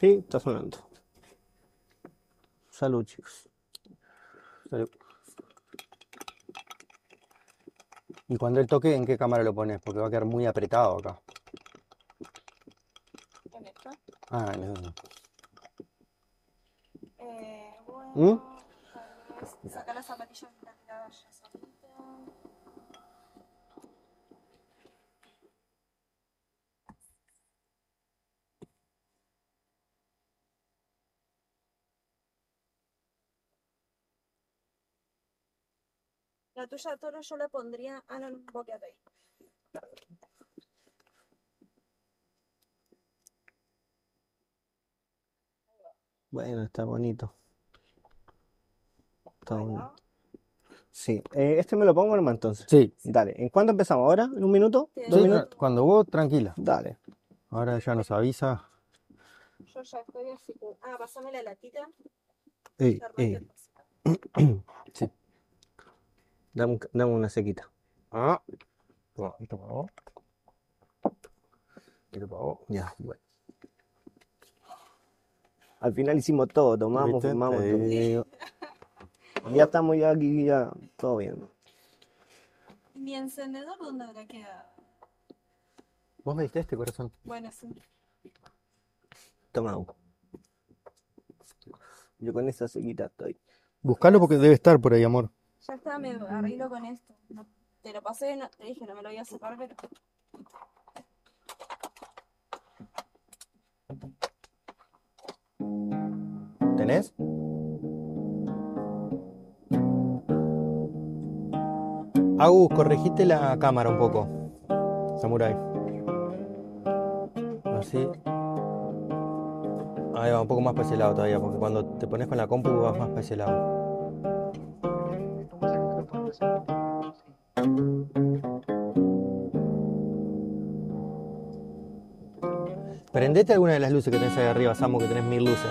Sí, está sonando. Salud, chicos. Salud. Y cuando él toque, ¿en qué cámara lo pones? Porque va a quedar muy apretado acá. En esta. Ah, no, no. Eh, bueno, ¿Mm? tal vez sacar las zapatillas de la tirada ya solita. Tuya, Toro, yo la pondría. Vos quédate ahí. Bueno, está bonito. Está bonito. Sí. Eh, este me lo pongo nomás entonces. Sí, Dale. ¿En cuánto empezamos? ¿Ahora? ¿En un minuto? Sí. ¿Dos sí, minutos? cuando vos, tranquila. Dale. Ahora ya nos avisa. Yo ya estoy así. Ah, pasame la latita. Ey. Sí. Dame, un ca- dame una sequita. Ah. Toma, esto para vos. Esto para vos. Ya, bueno. Al final hicimos todo, tomamos, fumamos, todo. Ya estamos ya aquí, ya todo bien. Mi encendedor, ¿dónde habrá quedado? ¿Vos me diste este corazón? Bueno, sí. Toma agua. Yo con esa sequita estoy. Buscalo porque debe estar por ahí, amor. Ya está, me arreglo con esto. Te lo pasé, no- te dije, no me lo voy a sacar, pero. ¿Tenés? Agus, corregite la cámara un poco. Samurai. Así. Ahí va, un poco más para ese lado todavía, porque cuando te pones con la compu vas más para ese lado. Prendete alguna de las luces que tenés ahí arriba, Samu, que tenés mil luces.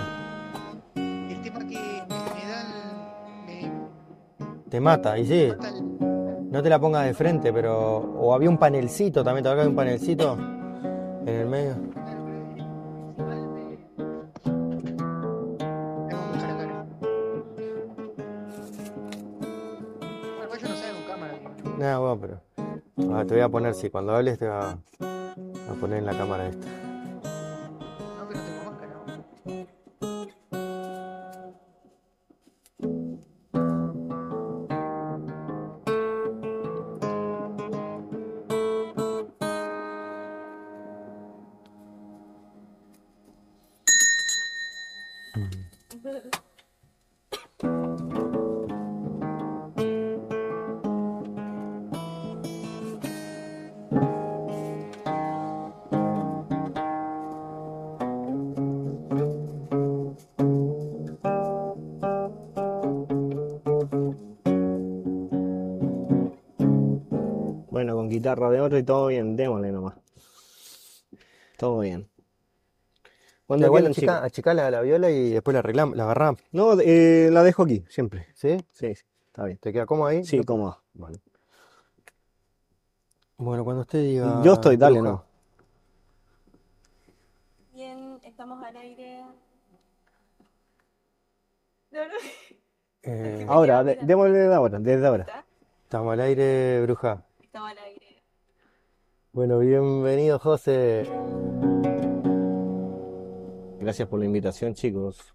El tema que me da me Te mata, y sí. mata el- No te la pongas de frente, pero. O había un panelcito también, ¿te acuerdas que había un panelcito? En el medio. no bueno, pero. Ah, te voy a poner, sí, cuando hables te va a poner en la cámara esta. Guitarra de otro y todo bien, démosle nomás. Todo bien. Cuando igual achica, chicos. achicá la, la viola y después la arreglamos, la agarramos. No, eh, la dejo aquí, siempre. ¿Sí? Sí, sí, está bien. ¿Te queda cómodo ahí? Sí, cómodo. Vale. Bueno, cuando usted diga. Yo estoy, dale, no. Bien, estamos al aire. No, no. Eh, Ahora, de- démosle de ahora, desde ahora. ¿Está? estamos al aire, bruja. Estamos al aire. Bueno, bienvenido, José. Gracias por la invitación, chicos.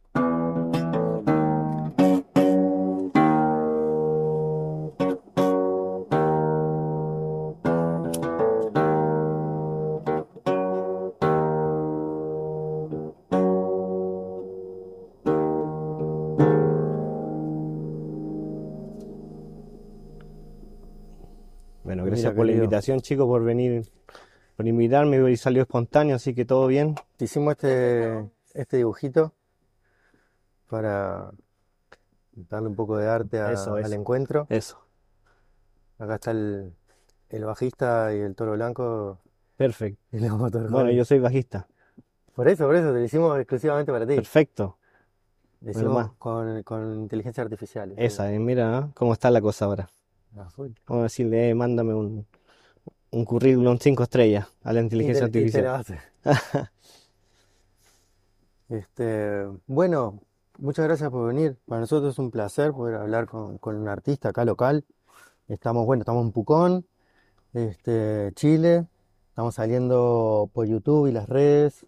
Por la invitación, chicos, por venir, por invitarme y salió espontáneo, así que todo bien. Hicimos este, este dibujito para darle un poco de arte a- Eso, al encuentro. Eso, Acá está el, el bajista y el toro blanco perfecto. y. Bueno, yo soy bajista. Por eso, por eso, te lo hicimos exclusivamente para ti. Perfecto. Lo Bueno, hicimos más. con, con inteligencia artificial. Esa, eh, mira ¿eh? cómo está la cosa ahora. A decirle, eh, mándame un, un currículum 5 estrellas a la Y inteligencia te, y te artificial. la hace. Este, bueno, muchas gracias por venir. Para nosotros es un placer poder hablar con, con un artista acá local. Estamos, bueno, estamos en Pucón, este, Chile. Estamos saliendo por YouTube y las redes.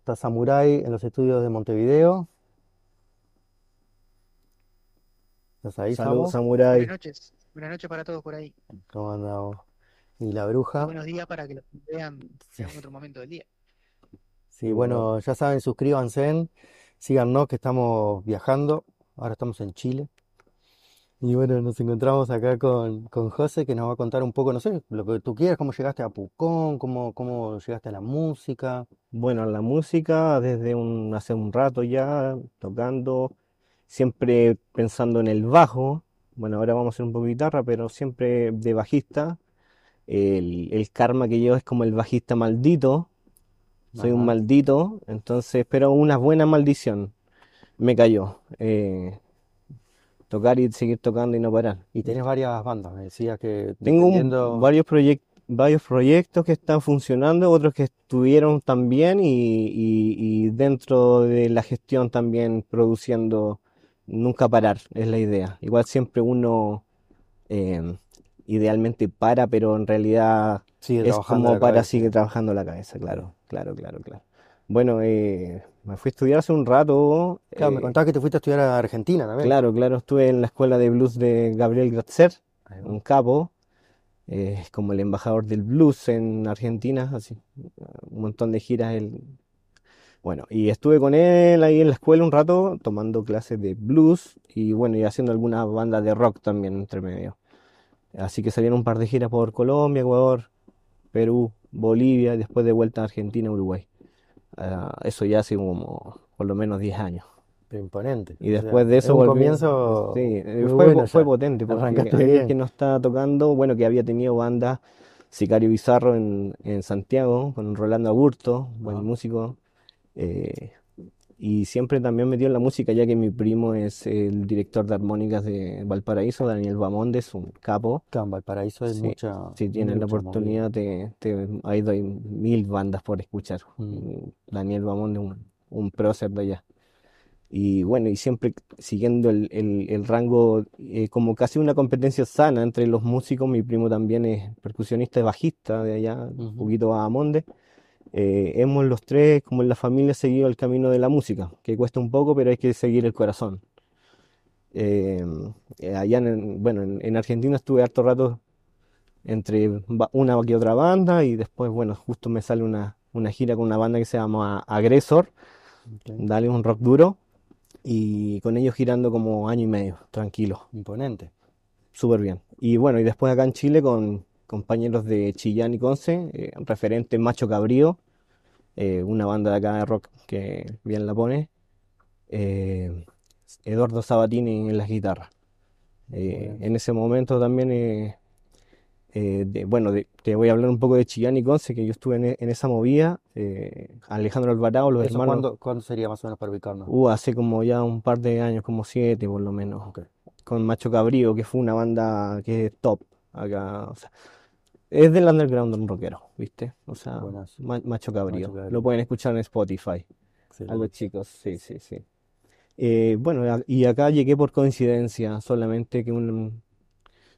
Está Samurai en los estudios de Montevideo. ¿Estás ahí, Saludos, Samu? Samurai. Buenas noches. Buenas noches para todos por ahí. ¿Cómo andamos? Y la bruja. buenos días para que lo vean en algún otro momento del día. Sí, bueno, ya saben, suscríbanse, síganos que estamos viajando. Ahora estamos en Chile. Y bueno, nos encontramos acá con, con José que nos va a contar un poco, no sé, lo que tú quieras, cómo llegaste a Pucón, cómo, cómo llegaste a la música. Bueno, la música desde un, hace un rato ya, tocando, siempre pensando en el bajo. Bueno, ahora vamos a hacer un poco de guitarra, pero siempre de bajista. El, el karma que llevo es como el bajista maldito. Soy un maldito, entonces, pero una buena maldición me cayó. Eh, tocar y seguir tocando y no parar. Y tenés varias bandas, me decías que Tengo un- varios proyec- varios proyectos que están funcionando, otros que estuvieron también y, y- y dentro de la gestión también produciendo, nunca parar, es la idea. Igual siempre uno eh, idealmente para, pero en realidad Sigue es como para, cabeza. sigue trabajando la cabeza, claro, claro, claro, claro. Bueno, eh, me fui a estudiar hace un rato. Claro, me eh, contabas que te fuiste a estudiar a Argentina también. claro, claro, estuve en la escuela de blues de Gabriel Gratzer un capo, eh, como el embajador del blues en Argentina, así, un montón de giras. él- Bueno, y estuve con él ahí en la escuela un rato tomando clases de blues y bueno, y haciendo algunas bandas de rock también entre medio. Así que salieron un par de giras por Colombia, Ecuador, Perú, Bolivia, y después de vuelta a Argentina, Uruguay. Ah, eso ya hace como por lo menos 10 años. Imponente. Y O sea, después de es eso un volví- comienzo sí, fue, bueno fue potente porque que no estaba tocando, bueno, que había tenido banda Sicario Bizarro en, en Santiago con Rolando Aburto, buen músico, eh, y siempre también metió en la música ya que mi primo es el director de armónicas de Valparaíso, Daniel Bamondes, un capo. Claro, en Valparaíso hay Sí, mucha, si tienes la mucha oportunidad, te, te, ahí doy mil bandas por escuchar. Mm. Y Daniel Bamondes, un, un prócer de allá. Y bueno, y siempre siguiendo el, el- el rango, eh, como casi una competencia sana entre los músicos, mi primo también es percusionista y bajista de allá, un poquito a Amonde. Eh, hemos los tres, como en la familia, seguido el camino de la música, que cuesta un poco, pero hay que seguir el corazón. Eh, eh, allá en, bueno, en, en Argentina estuve harto rato entre una que otra banda y después, bueno, justo me sale una, una gira con una banda que se llama Agresor, Ok, dale un rock duro, y con ellos girando como año y medio, tranquilo, Imponente. súper bien. Y bueno, y después acá en Chile con compañeros de Chillán y Conce, eh, referente Macho Cabrío, eh, una banda de acá de rock que bien la pone, eh, Eduardo Sabatini en las guitarras. Eh, en ese momento también, de- bueno, de- te voy a hablar un poco de Chillán y Conce, que yo estuve en, en esa movida. Alejandro Alvarado, los ¿Eso hermanos, cuándo, cuándo sería más o menos para ubicarnos? uh, hace como ya un par de años, como siete por lo menos, Ok. con Macho Cabrío, que fue una banda que es top acá. o sea, es del underground un rockero, ¿viste? O sea, Buenazo. Macho Cabrío. Cabrío. Lo pueden escuchar en Spotify. A los Excelente. chicos, sí, sí, sí. Eh, bueno, y acá llegué por coincidencia, solamente que un-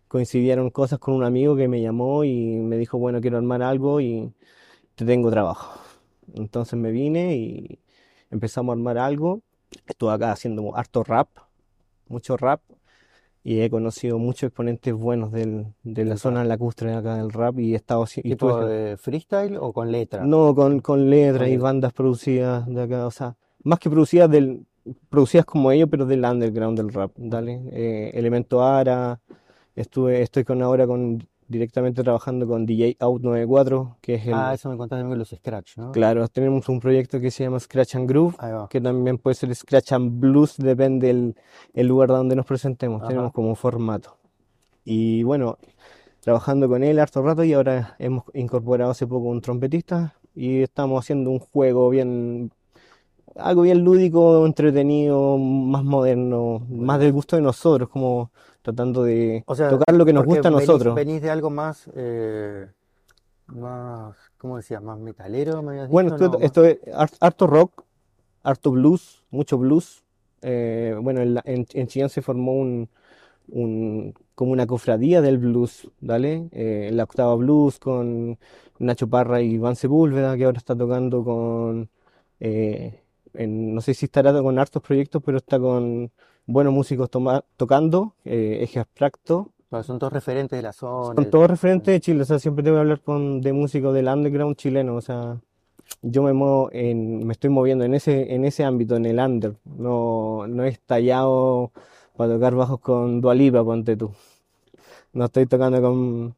coincidieron cosas con un amigo que me llamó y me dijo, bueno, quiero armar algo y te tengo trabajo. Entonces me vine y empezamos a armar algo. Estuve acá haciendo harto rap, mucho rap, y he conocido muchos exponentes buenos del- de la zona lacustre de acá del rap y he estado y ¿Tipo estuve- de freestyle o con letra? no, con, con letras Con y letra. bandas producidas de acá, o sea, más que producidas del, producidas como ellos, pero del underground del rap, dale. Eh, Elemento Ara, estuve, estoy con ahora con directamente trabajando con DJ Out 94, que es el, Ah, eso me contaste también los Scratch, ¿no? claro, tenemos un proyecto que se llama Scratch and Groove, que también puede ser Scratch and Blues, depende el, el lugar donde nos presentemos, Ajá. tenemos como formato. Y bueno, trabajando con él harto rato y ahora hemos incorporado hace poco un trompetista y estamos haciendo un juego bien, algo bien lúdico, entretenido, más moderno, más del gusto de nosotros, como tratando de O sea, tocar lo que nos gusta a nosotros. venís de algo más, eh, más, ¿cómo decías? Más metalero, me habías Bueno, dicho, esto, no, esto es har- harto rock, harto blues, mucho blues. Eh, bueno, en, en, en Chillán se formó un, un- como una cofradía del blues, ¿vale? Eh, la octava blues con Nacho Parra y Iván Sepúlveda, que ahora está tocando con, eh, en- no sé si estará con hartos proyectos, pero está con buenos músicos toma- tocando, eh, Eje Abstracto. Son todos referentes de la zona. Son todos referentes de Chile, o sea, siempre te voy a hablar con, de músicos del underground chileno, o sea, yo me muevo en, me estoy moviendo en ese, en ese ámbito, en el under, no, no he estallado para tocar bajos con Dua Lipa, ponte tú. No estoy tocando con,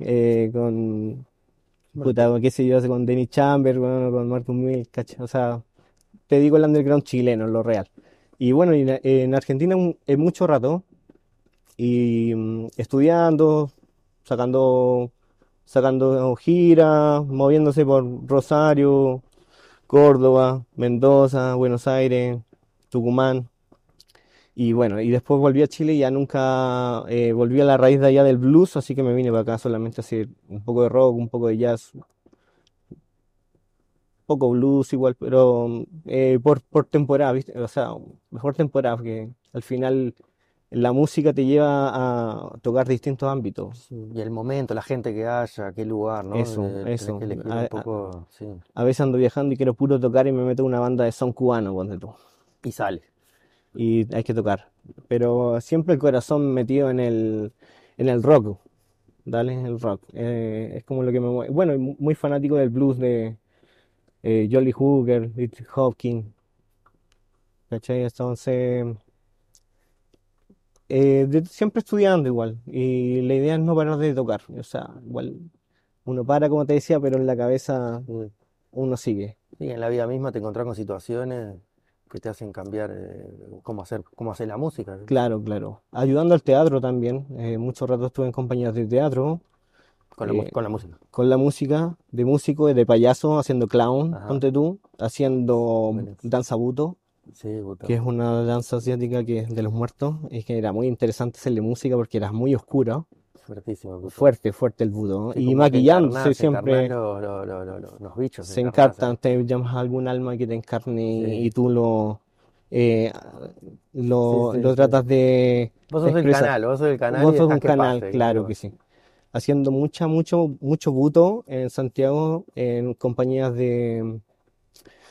eh, con, puta, qué sé yo, con Denny Chamber, bueno, con Marcus Mills, ¿cachai? O sea, te digo el underground chileno, lo real. Y bueno, en, en Argentina es mucho rato, y mm, estudiando, sacando, sacando giras, moviéndose por Rosario, Córdoba, Mendoza, Buenos Aires, Tucumán. Y bueno, y después volví a Chile y ya nunca eh, volví a la raíz de allá del blues, así que me vine para acá solamente a hacer un poco de rock, un poco de jazz, poco blues igual, pero eh, por, por temporada, ¿viste? O sea, mejor temporada, porque al final la música te lleva a tocar distintos ámbitos. Sí, Y el momento, la gente que haya, qué lugar, ¿no? Eso, Eh, eso. que A- un a- poco, sí. A veces ando viajando y quiero puro tocar y me meto en una banda de son cubano, ponte tú. Y sale. Y hay que tocar. Pero siempre el corazón metido en el, en el rock. Dale, el rock. Eh, es como lo que me mueve. Bueno, muy fanático del blues de eh, Jolly Hooker, Little Hopkins. ¿Cachai? Entonces, eh, de- siempre estudiando igual. Y la idea es no parar de tocar. O sea, igual uno para, como te decía, pero en la cabeza Sí. uno sigue. Sí, en la vida misma te encontrás con situaciones que te hacen cambiar eh, cómo hacer, cómo hacer la música. Claro, claro. Ayudando al teatro también. Eh, mucho rato estuve en compañías de teatro, Con la, mu- Eh, con la música. con la música, de músico, de payaso, haciendo clown, Ajá. ponte tú, haciendo Buenísimo. danza buto, Sí, que es una danza asiática que es de los muertos. Es que era muy interesante hacerle música porque era muy oscuro, Fuertísimo, fuerte, fuerte el budo. Sí, Y maquillándose siempre. encarnás lo- lo- lo- lo- lo- los bichos. Se encartan, te llamas a algún alma que te encarne y, Sí. y tú lo, eh, lo, lo tratas de Vos sos el canal, vos sos el canal Vos y sos un que canal, pase, claro que sí. Haciendo mucha, mucho, mucho buto en Santiago, en compañías de,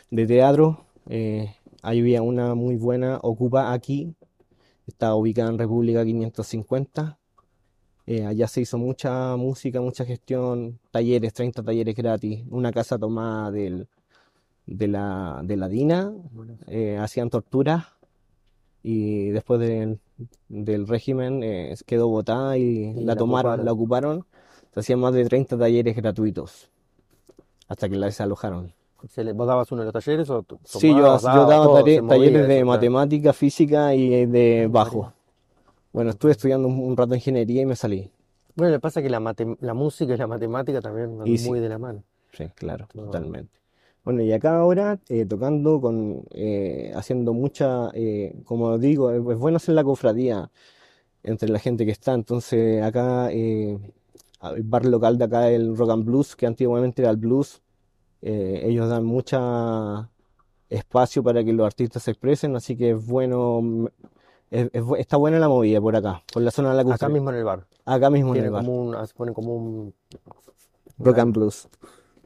de teatro. Eh, ahí había una muy buena, Ocupa aquí, está ubicada en República 550. Eh, allá se hizo mucha música, mucha gestión, talleres, 30 talleres gratis, una casa tomada del, de la, de la DINA, eh, hacían torturas y después del, del régimen eh, quedó botada y Y la la tomaron, ocuparon. la ocuparon. Se hacían más de 30 talleres gratuitos hasta que la desalojaron. Se le- ¿Vos dabas uno de los talleres o tú Sí, yo, tomabas, yo daba todo, movía talleres de matemática, física y de Ah, bajo. Bueno, estuve estudiando un, un rato de ingeniería y me salí. Bueno, lo que pasa es que la, mate- la música y la matemática también van Y sí. muy de la mano. Sí, claro, No. totalmente. Bueno, y acá ahora eh, tocando con, eh, haciendo mucha, eh, como digo, es, bueno hacer la cofradía entre la gente que está. Entonces acá, eh, el bar local de acá, el Rock and Blues, que antiguamente era el blues, eh, ellos dan mucha espacio para que los artistas se expresen, así que es bueno, mm, es- es bu- está buena la movida por acá, por la zona de la Acá cofradía. mismo en el bar. Acá mismo en el bar, como un, ah, se pone como un... Rock and Blues.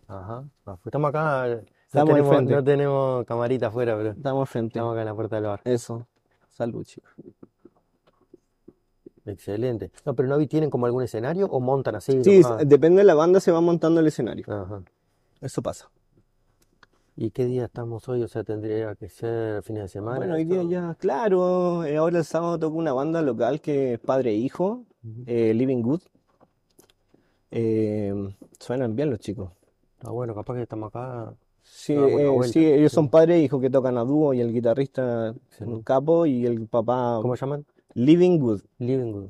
Ajá. Pues Estamos acá, no Estamos al tenemos, frente. no tenemos camarita afuera, pero Estamos al frente. estamos acá en la puerta del bar. Eso. Salud, chicos. Excelente. No, pero no vi, ¿tienen como algún escenario o montan así? Sí, nomás? depende de la banda, se va montando el escenario. Ajá. Eso pasa. ¿Y qué día estamos hoy? O sea, tendría que ser fines de semana. Bueno, hoy día esto? ya, claro, eh, ahora el sábado toca una banda local que es padre e hijo, Ujú. eh, Living Good. Eh, suenan bien los chicos. Ah, bueno, capaz que estamos acá. Sí, eh, vuelta, sí, ellos son padre e hijo que tocan a dúo y el guitarrista un capo y el papá ¿Cómo se llaman? Living Good. Living Good.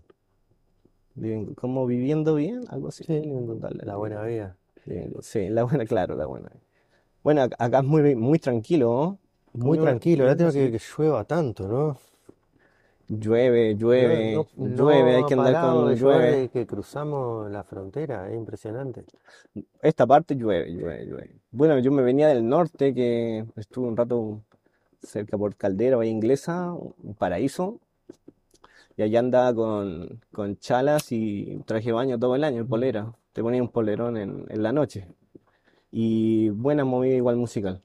Living Good. Como viviendo bien, algo así. Sí, Living Good. Dale, La buena vida. Living Good. Sí, la buena, claro, la buena. Bueno, ac- acá es muy, muy tranquilo, ¿no? Muy Como tranquilo, lástima que, que llueva tanto, ¿no? Llueve, No, llueve, no, no llueve, hay ha que andar parado con de llover llueve. desde que cruzamos la frontera, es impresionante. Esta parte llueve, llueve, llueve. Bueno, yo me venía del norte, que estuve un rato cerca por Caldera, Bahía Inglesa, un paraíso, y allá andaba con, con chalas y traje baño todo el año, polera. Te ponía un polerón en, en la noche. Y buena movida igual musical.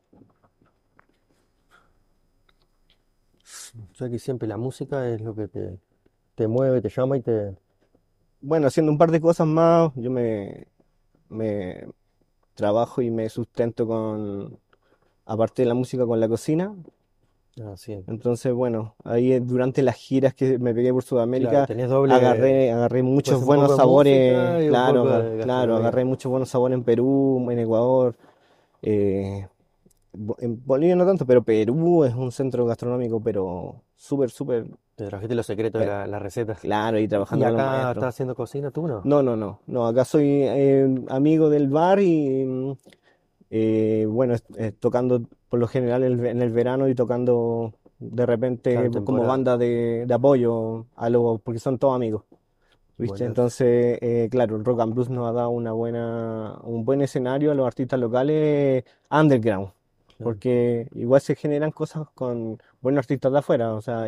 O sea que siempre la música es lo que te, te mueve, te llama y te... Bueno, haciendo un par de cosas más, yo me, me trabajo y me sustento con, aparte de la música, con la cocina. Ah, sí. Entonces, bueno, ahí durante las giras que me pegué por Claro, Sudamérica, tenés doble, agarré, agarré pues muchos un buenos sabores, música claro, claro, agarré muchos buenos sabores en Perú, en Ecuador, eh, Bo- en Bolivia no tanto, pero Perú es un centro gastronómico, pero súper, súper, Te trajiste los secretos de eh, la- las recetas. claro, y ¿Y trabajando con los acá estás maestros. haciendo cocina tú, no? No, no, no, no, acá soy eh, amigo del bar y mm, eh, bueno, es- eh, tocando por lo general el ve- en el verano y tocando de repente como temporada. banda de, de apoyo a los, porque son todos amigos, ¿viste? Bueno, Entonces, eh, claro, el Rock and Blues nos ha dado una buena, un buen escenario a los artistas locales underground, claro. Porque igual se generan cosas con buenos artistas de afuera, o sea,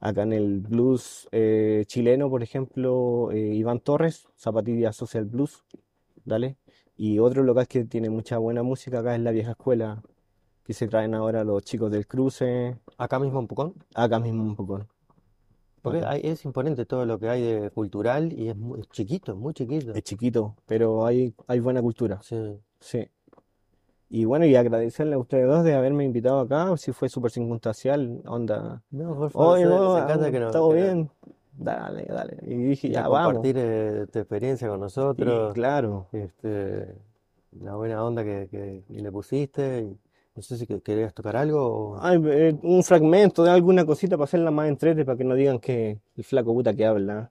acá en el blues eh, chileno, por ejemplo, eh, Iván Torres, Zapatilla Social Blues, ¿dale? Y otro local que tiene mucha buena música acá es la Vieja Escuela, que se traen ahora los chicos del cruce, Acá mismo en Pucón, acá mismo un poco, porque acá. hay- es imponente todo lo que hay de cultural y es, muy, es chiquito, muy chiquito. Es chiquito, pero hay, hay buena cultura, Sí. sí. Y bueno, y agradecerle a ustedes dos de haberme invitado acá, si fue súper circunstancial, onda. No, por favor, Oye, se, no, se encanta que nos, todo que nos- bien, dale, dale. Y dije, ya vamos. compartir eh, tu experiencia con Y nosotros, claro, este, la buena onda que, que le pusiste. y no sé si que- querías tocar algo o... Ay, eh, un fragmento de alguna cosita para hacerla más entrete, para que no digan que el flaco puta que habla.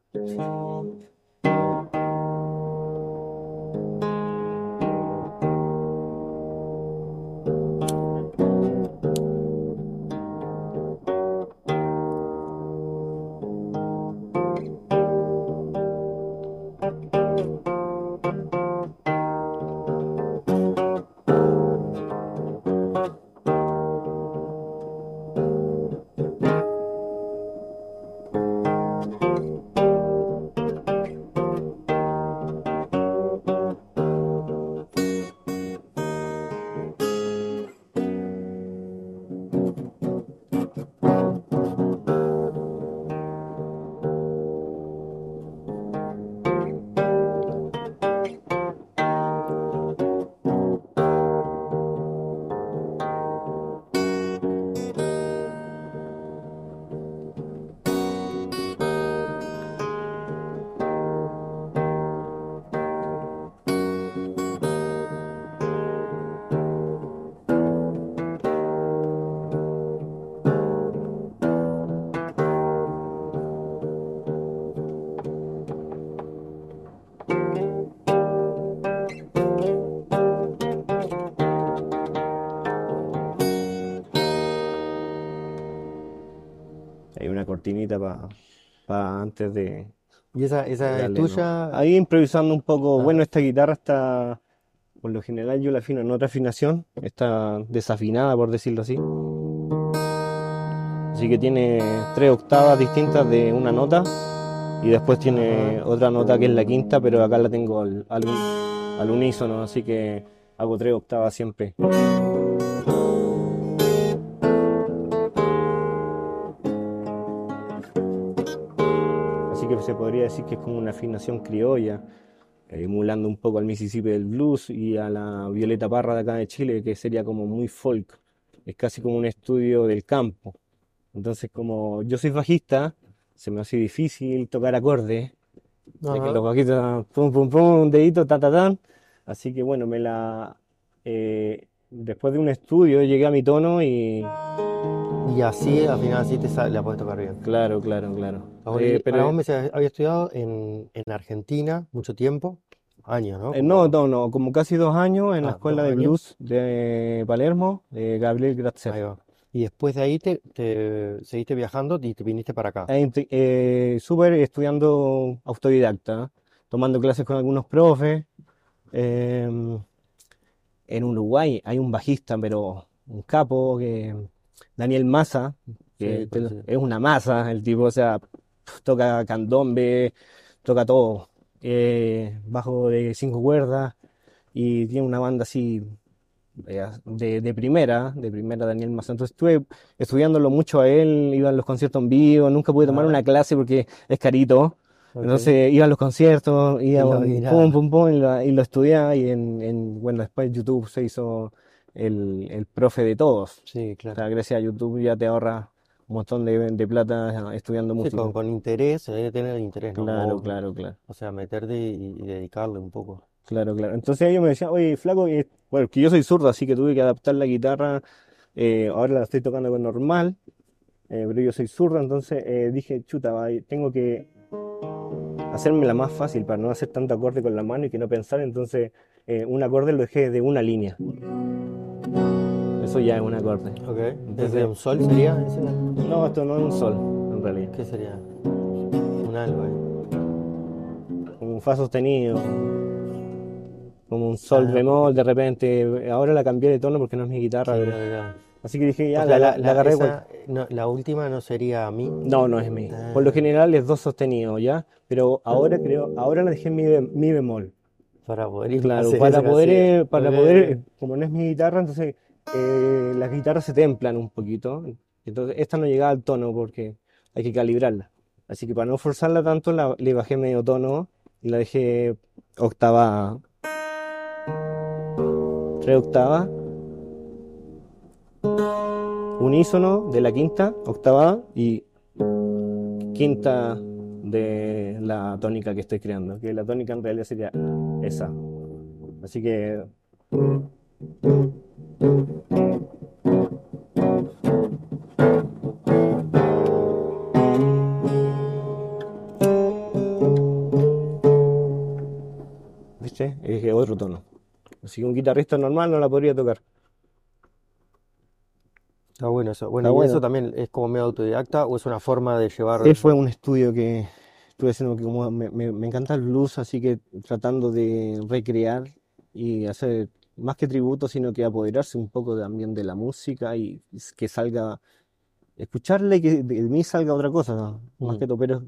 Cortinita para antes de, ¿Y esa, esa es darle, ¿no? tuya? Ahí improvisando un poco, Ah, bueno, esta guitarra está, por lo general yo la afino en otra afinación, está desafinada por decirlo así. Así que tiene tres octavas distintas de una nota y después tiene otra nota que es la quinta, pero acá la tengo al, al al unísono, así que hago tres octavas siempre. Se podría decir que es como una afinación criolla, emulando un poco al Mississippi del blues y a la Violeta Parra de acá de Chile, que sería como muy folk. Es casi como un estudio del campo. Entonces, como yo soy bajista, se me hace difícil tocar acordes, ya que los bajitos, pum, pum, pum, un dedito, ta, ta, tan. Así que bueno, me la... eh, después de un estudio llegué a mi tono y... Y así, al final, así te sale, la puedes tocar bien. Claro, claro, claro. Eh, pero vos me decías, había estudiado en, en Argentina mucho tiempo, años, ¿no? Eh, no, no, no, como casi dos años en la ah, escuela de años. blues de Palermo, de Gabriel Ahí Gratzer. va. Y después de ahí te, te seguiste viajando y te viniste para acá. Ahí, eh, súper estudiando autodidacta, tomando clases con algunos profes. Em, en Uruguay hay un bajista, pero un capo, que Daniel Massa, que Sí, sí. es una masa el tipo, o sea, toca candombe, toca todo, eh, bajo de cinco cuerdas y tiene una banda así eh, de, de primera, de primera Daniel Massa. Entonces estuve estudiándolo mucho a él, iba a los conciertos en vivo, nunca pude tomar Ah. una clase porque es carito. Entonces iba a los conciertos, iba lo pum, pum, pum, y lo, y lo estudiaba y en, en- bueno, después YouTube se hizo el, el profe de todos. Sí, O claro. sea, gracias a YouTube ya te ahorra un montón de, de plata estudiando Sí, música. con, con interés, se debe tener interés, ¿no? Claro, claro, claro. O sea, meterte y, y dedicarle un poco. Claro, claro. Entonces ellos me decían, oye, flaco, eh, bueno, que yo soy zurdo, así que tuve que adaptar la guitarra. eh, ahora la estoy tocando con normal, eh, pero yo soy zurdo, entonces eh, dije, chuta, va, tengo que hacérmela más fácil para no hacer tanto acorde con la mano y que no pensar. Entonces, eh, un acorde lo dejé de una línea. Eso ya es un acorde. Ok. Entonces- ¿Desde un sol sería ese? No, esto no es un sol, en realidad. ¿Qué sería? Un algo ahí. Un fa sostenido, como un sol Ah. bemol de repente. Ahora la cambié de tono porque no es mi guitarra, Sí, pero- ya, ya. así que dije, ya, O sea, la, la, la agarré esa- no, la última no sería mi. No, no es mi. Por lo Ah. general es do sostenido, ¿ya? Pero ahora creo, ahora la dejé en mi, mi bemol. Para poder ir Claro, para poder, eh, para poder, eh, como no es mi guitarra, entonces eh, las guitarras se templan un poquito. Entonces esta no llegaba al tono porque hay que calibrarla. Así que para no forzarla tanto, la- le bajé medio tono y la dejé octava, tres octavas, unísono de la quinta, octava y quinta de la tónica que estoy creando, que la tónica en realidad sería esa. Así que ¿viste? Es otro tono. Así que un guitarrista normal no la podría tocar. Está bueno eso. Bueno, Está ¿y bueno. eso también es como medio autodidacta o es una forma de llevar? Ese fue un estudio que estuve haciendo, que como me, me- me encanta el blues, así que tratando de recrear y hacer más que tributo, sino que apoderarse un poco también de la música y que salga, escucharla y que de mí salga otra cosa. Más Mm. que todo, pero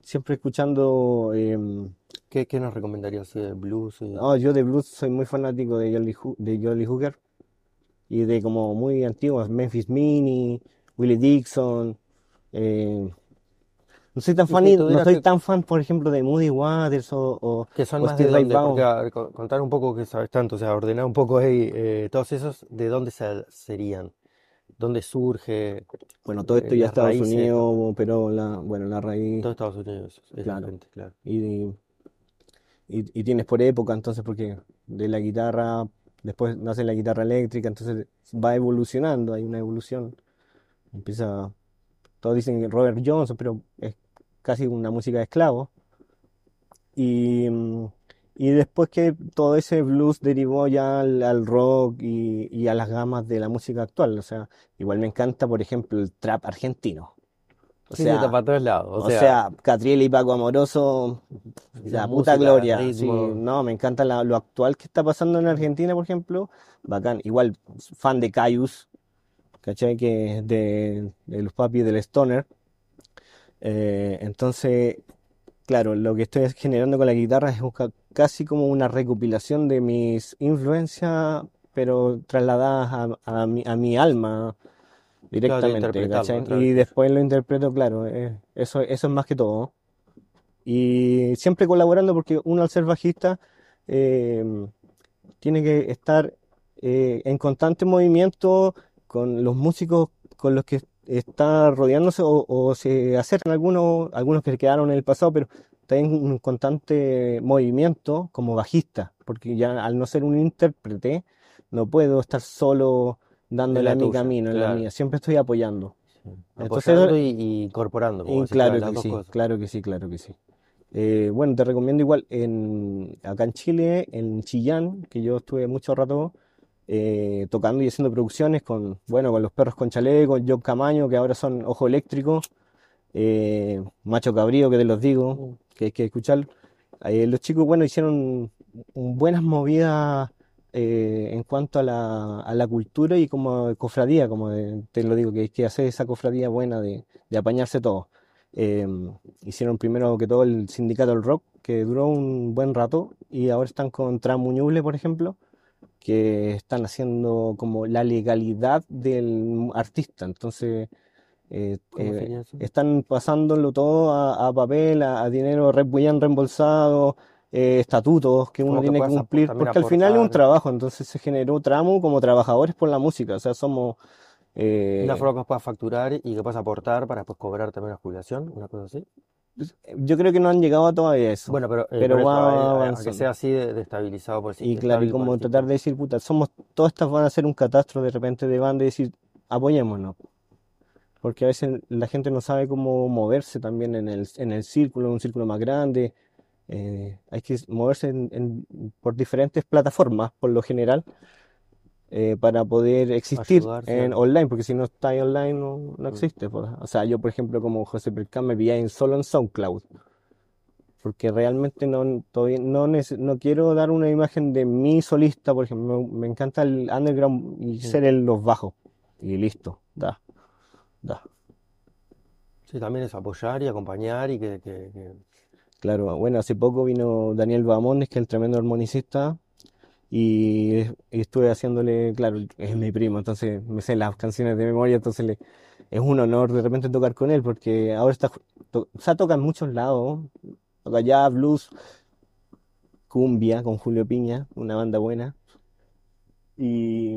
siempre escuchando, em, ¿Qué, qué nos recomendarías de blues? y- no, yo de blues soy muy fanático de Jolly, de Jolly Hooker y de como muy antiguos, Memphis Minnie, Willie Dixon. eh, no soy tan fan, y- no soy que- tan fan, por ejemplo, de Moody Waters o, o- Que son o más de dónde, porque a contar un poco que sabes tanto, o sea, ordenar un poco ahí, eh, todos esos, ¿de dónde se- serían? ¿Dónde surge? Bueno, todo esto eh, ya Estados raíces, Unidos, pero la, bueno, la raíz Todo Estados Unidos, Claro. claro. y, y, y tienes por época, entonces, porque de la guitarra, después nace la guitarra eléctrica, entonces va evolucionando, hay una evolución. Empieza, todos dicen Robert Johnson, pero es casi una música de esclavos. Y, y después que todo ese blues derivó ya al, al rock y, y a las gamas de la música actual. O sea, igual me encanta, por ejemplo, el trap argentino. O Sí, sea, para todos lados, o o sea, sea, Catriel y Paco Amoroso, la la puta música, gloria. Sí, no, me encanta la- lo actual que está pasando en Argentina, por ejemplo. Bacán. Igual, fan de Caius, ¿cachai? Que de, de los papis del Stoner. Eh, entonces, claro, lo que estoy generando con la guitarra es casi como una recopilación de mis influencias, pero trasladadas a, a mi, a mi alma directamente, Y después lo interpreto, claro, eh, eso, eso es más que todo. Y siempre colaborando porque uno al ser bajista eh, tiene que estar eh, en constante movimiento con los músicos con los que está rodeándose o, o se acercan algunos, algunos que quedaron en el pasado, pero está en un constante movimiento como bajista, porque ya al no ser un intérprete no puedo estar solo dándole a mi camino, en la mía, siempre estoy apoyando. Sí. Entonces, Apoyando y, y incorporando, Y claro que sí, claro que sí, claro que sí. Eh, bueno, te recomiendo igual en, acá en Chile, en Chillán, que yo estuve mucho rato, eh, tocando y haciendo producciones con, bueno, con los perros con chaleco, Job Camaño, que ahora son Ojo Eléctrico, eh, Macho Cabrío, que te los digo, que hay que escucharlo. Eh, los chicos, bueno, hicieron buenas movidas en cuanto a la, a la cultura y como cofradía, como de- te lo digo, que hay que hacer esa cofradía buena de, de apañarse todo. Em, hicieron primero que todo el Sindicato del Rock, que duró un buen rato, y ahora están con Tramuñuble, por ejemplo, que están haciendo como la legalidad del artista. Entonces, eh, ¿Cómo eh, están pasándolo todo a, a papel, a, a dinero bien reembolsado, eh, estatutos que uno tiene que cumplir, porque al final es un trabajo, entonces se generó tramo como trabajadores por la música, o sea, somos... eh, Una forma que puedas facturar y que puedas aportar para después cobrar también la jubilación, una cosa así. Yo creo que no han llegado a todavía eso. Bueno, pero, Pero por eso, va a- a- a que sea así de, de estabilizado por el Y claro, y como tratar de decir, puta, somos, todas estas van a ser un catastro de repente de banda y decir, apoyémonos. Porque a veces la gente no sabe cómo moverse también en el, en el círculo, en un círculo más grande. Eh, hay que moverse en- en- por diferentes plataformas, por lo general, eh, para poder existir Ayudarse. en online, porque si no está ahí online no, no existe. pues. O sea, yo, por ejemplo, como José Percán me pillé en solo en SoundCloud. Porque realmente no, todavía no, no quiero dar una imagen de mi solista, por ejemplo. Me, me encanta el underground y ser en los bajos. Y listo, da, da. Sí, también es apoyar y acompañar y que, que- que- Claro, bueno, hace poco vino Daniel Bahamondes, que es el tremendo armonicista, y, estuve haciéndole, claro, es mi primo, entonces me sé las canciones de memoria, entonces le- es un honor de repente tocar con él, porque ahora está, to- o toca en muchos lados, toca jazz, blues, cumbia con Julio Piña, una banda buena, y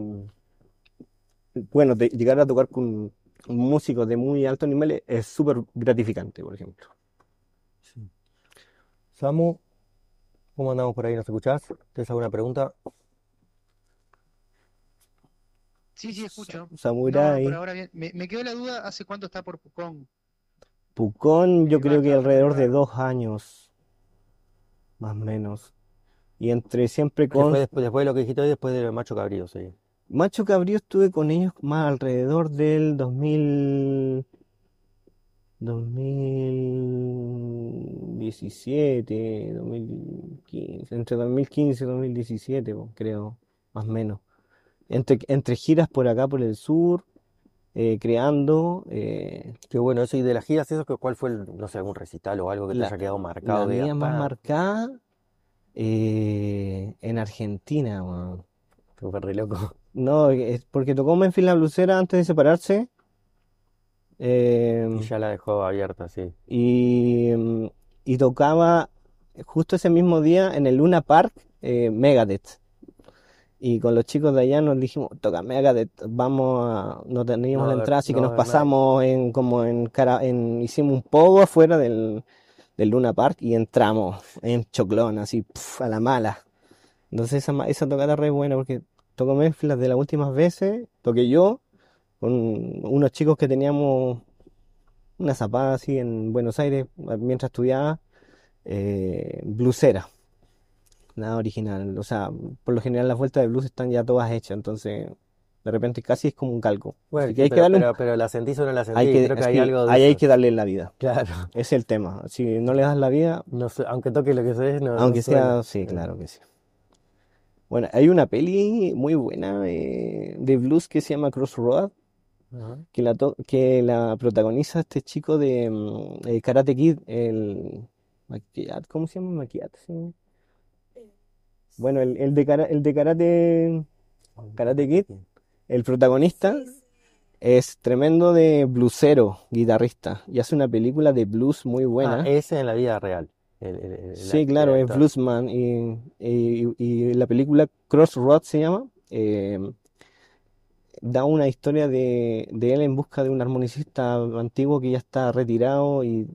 bueno, de- llegar a tocar con músicos de muy alto nivel es súper gratificante, por ejemplo. Samu, ¿cómo andamos por ahí? ¿Nos escuchás? ¿Tienes alguna pregunta? Sí, sí, escucho. No, Samurai. por ahora bien. Me, me quedó la duda, ¿hace cuánto está por Pucón? Pucón, yo creo que alrededor de dos años, más o menos. Y entre siempre con después, después de lo que dijiste hoy, después de Macho Cabrío, sí. Macho Cabrío estuve con ellos más alrededor del 2000, 2017, 2015, entre 2015 y 2017, po, creo, más o menos. Entre, entre giras por acá, por el sur, eh, creando, eh, Qué bueno, eso y de las giras, eso, ¿cuál fue, el, no sé, algún recital o algo que te La- haya quedado La marcado? que mía más "Pa, marcada eh, en Argentina, weón. re loco. No, es porque tocó Memphis la Blusera antes de separarse. Eh, Y ya la dejó abierta, sí. y, mm, y tocaba justo ese mismo día en el Luna Park eh, Megadeth. Y con los chicos de allá nos dijimos, toca Megadeth, vamos a... No teníamos No, la entrada, así que no, nos a ver, pasamos en como en cara, en, hicimos un pogo afuera del, del Luna Park y entramos en Choclón, así, pf, a la mala. Entonces esa, esa tocata re buena porque tocó Memphis las de las últimas veces, toqué yo con unos chicos que teníamos una zapada así en Buenos Aires mientras estudiaba, eh, blusera, nada original. O sea, por lo general las vueltas de blues están ya todas hechas, entonces de repente casi es como un calco. Bueno, Así que hay que pero, darle un- pero, pero la sentís o no la hay sentís, que, creo que es hay que algo de ahí hay que darle la vida. Claro, es el tema. Si no le das la vida, no aunque toque lo que sea, no, aunque sea, sí, claro que sí. Bueno, hay una peli muy buena eh, de blues que se llama Crossroad, Ajá. que la, to- que la protagoniza este chico de mm, eh, Karate Kid, el Maquiat, ¿cómo se llama? Maquiat, sí. Bueno, el, el de, kara- el de Karate, Karate Kid, el protagonista es tremendo de bluesero, guitarrista, y hace una película de blues muy Ah, buena. ese en la vida real. El, el- el- el Sí, claro, es actor. bluesman y, y- y la película Crossroads se llama. eh, da una historia de, de él en busca de un armonicista antiguo que ya está retirado y,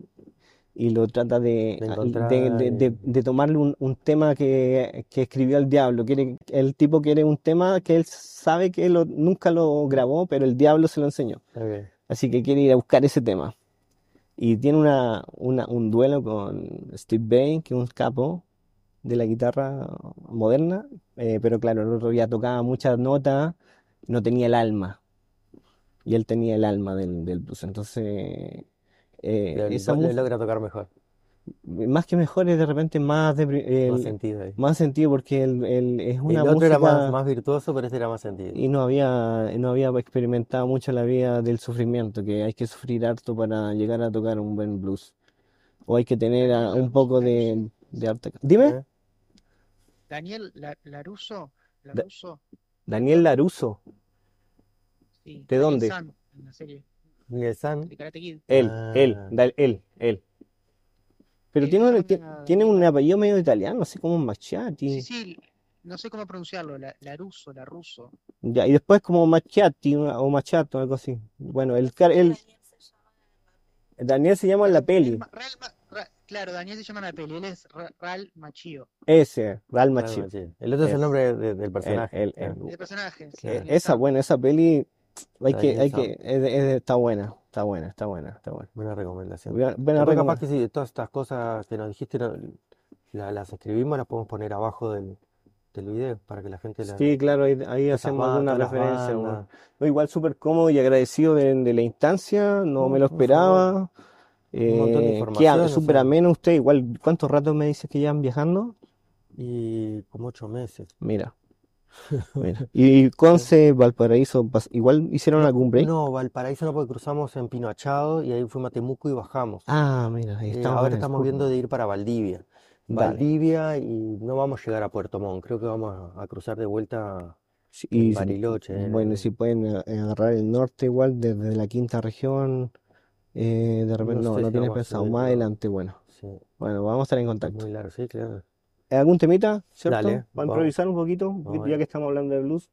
y lo trata de, De de, encontrar, de- de- de tomarle un, un tema que, que escribió el diablo. Quiere, el tipo quiere un tema que él sabe que lo- nunca lo grabó, pero el diablo se lo enseñó. Así que quiere ir a buscar ese tema. Y tiene una, una- un duelo con Steve Vai, que es un capo de la guitarra moderna, eh, pero claro, el otro ya tocaba muchas notas, no tenía el alma, y él tenía el alma del, del blues. Entonces, eh, Le, esa le música, logra tocar mejor, más que mejor, es de repente más, depri- más sentido ahí. más sentido, porque el- el- es una El otro era más, música más virtuoso, pero este era más sentido. y no había, no había experimentado mucho la vida del sufrimiento, que hay que sufrir harto para llegar a tocar un buen blues. O hay que tener a- un poco de, de arte. Dime. Daniel La- Laruso, Da- Laruso, Daniel Laruso, sí, ¿de Daniel dónde? San, en la serie Miguel San, de Karate Kid. Él, él, ah, da- él, él. Pero Él tiene es un, ti- una, tiene un una- apellido medio italiano, así como un sí, sí, no sé cómo pronunciarlo, la, Laruso, Laruso. Ya, y después como Macchiati una- o Machato, algo así. Bueno, el, car- el- Daniel se llama en la peli. Daniel se llama en la Real, claro, Daniel se llama en la peli, él es Ra- Real Machío, Ese, Macchio. Madrid. El otro es el Ese, nombre de- del personaje. él, claro. él. el personaje, sí, Eh, Daniel esa, San. bueno, esa peli hay que, hay que, es es está buena, está buena, está buena, está buena. Buena recomendación. Buena, buena Después capaz recomendación. que sí, todas estas cosas que nos dijiste, no- la- las escribimos, las podemos poner abajo del, del video para que la gente la, Sí, claro, ahí, ahí hacemos las referencia. bueno. No, igual súper cómodo y agradecido de, de la instancia, no me no, lo por favor, esperaba. Un montón de Eh, información, súper ameno usted. Igual, ¿cuántos ratos me dice que llevan viajando? y como ocho meses. Mira, mira. Y. Conce, Valparaíso, igual hicieron No, algún break. no, Valparaíso no, porque cruzamos en Pino Achado y ahí fuimos a Temuco y bajamos. Ah, mira, ahí Eh, estamos ahora en el estamos viendo de ir para Valdivia. Dale. Valdivia y no vamos a llegar a Puerto Montt, creo que vamos a, cruzar de vuelta Sí, en Y Bariloche. en bueno, si pueden eh, agarrar el norte igual desde la quinta región, eh, de repente no no, sé no si tienes vamos a pensado subir, más adelante, bueno. Sí, Bueno, vamos a estar en es contacto. muy largo, sí, claro. ¿Algún temita, cierto? Dale, Para vamos, improvisar un poquito, vamos ya que estamos hablando de blues.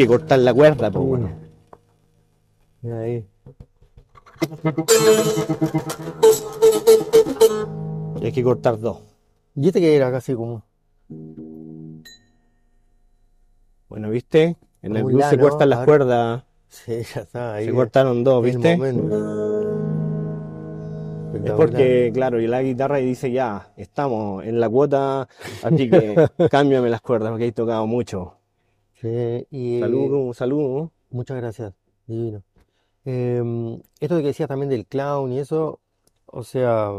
Que cortar la cuerda, pues bueno. Ahí. Hay que cortar dos. Y este que era casi como. Bueno, ¿viste? En el blues se cortan las cuerdas. Sí, ya está ahí. Se cortaron dos, ¿viste? Es porque, claro, y la guitarra y dice ya, estamos en la cuota, así que cámbiame las cuerdas porque he tocado mucho. Sí, y Saludos, saludos. muchas gracias, divino. Em, esto de que decías también del clown y eso, o sea,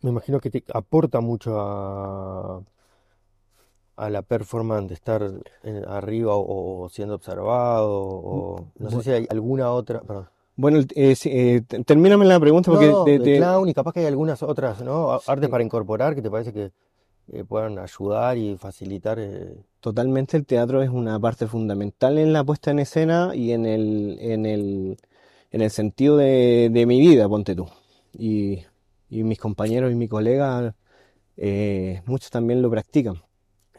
me imagino que te aporta mucho a, a la performance de estar en- arriba o, o siendo observado, o no sé si hay alguna otra, perdón. Bueno, eh, sí, eh, te- termíname la pregunta porque No, te- clown y capaz que hay algunas otras, ¿no? A- Artes Sí. para incorporar que te parece que eh, puedan ayudar y facilitar. eh, totalmente el teatro es una parte fundamental en la puesta en escena y en el, en el, en el sentido de, de mi vida, ponte tú. Y, mis compañeros y mis colegas, eh, muchos también lo practican.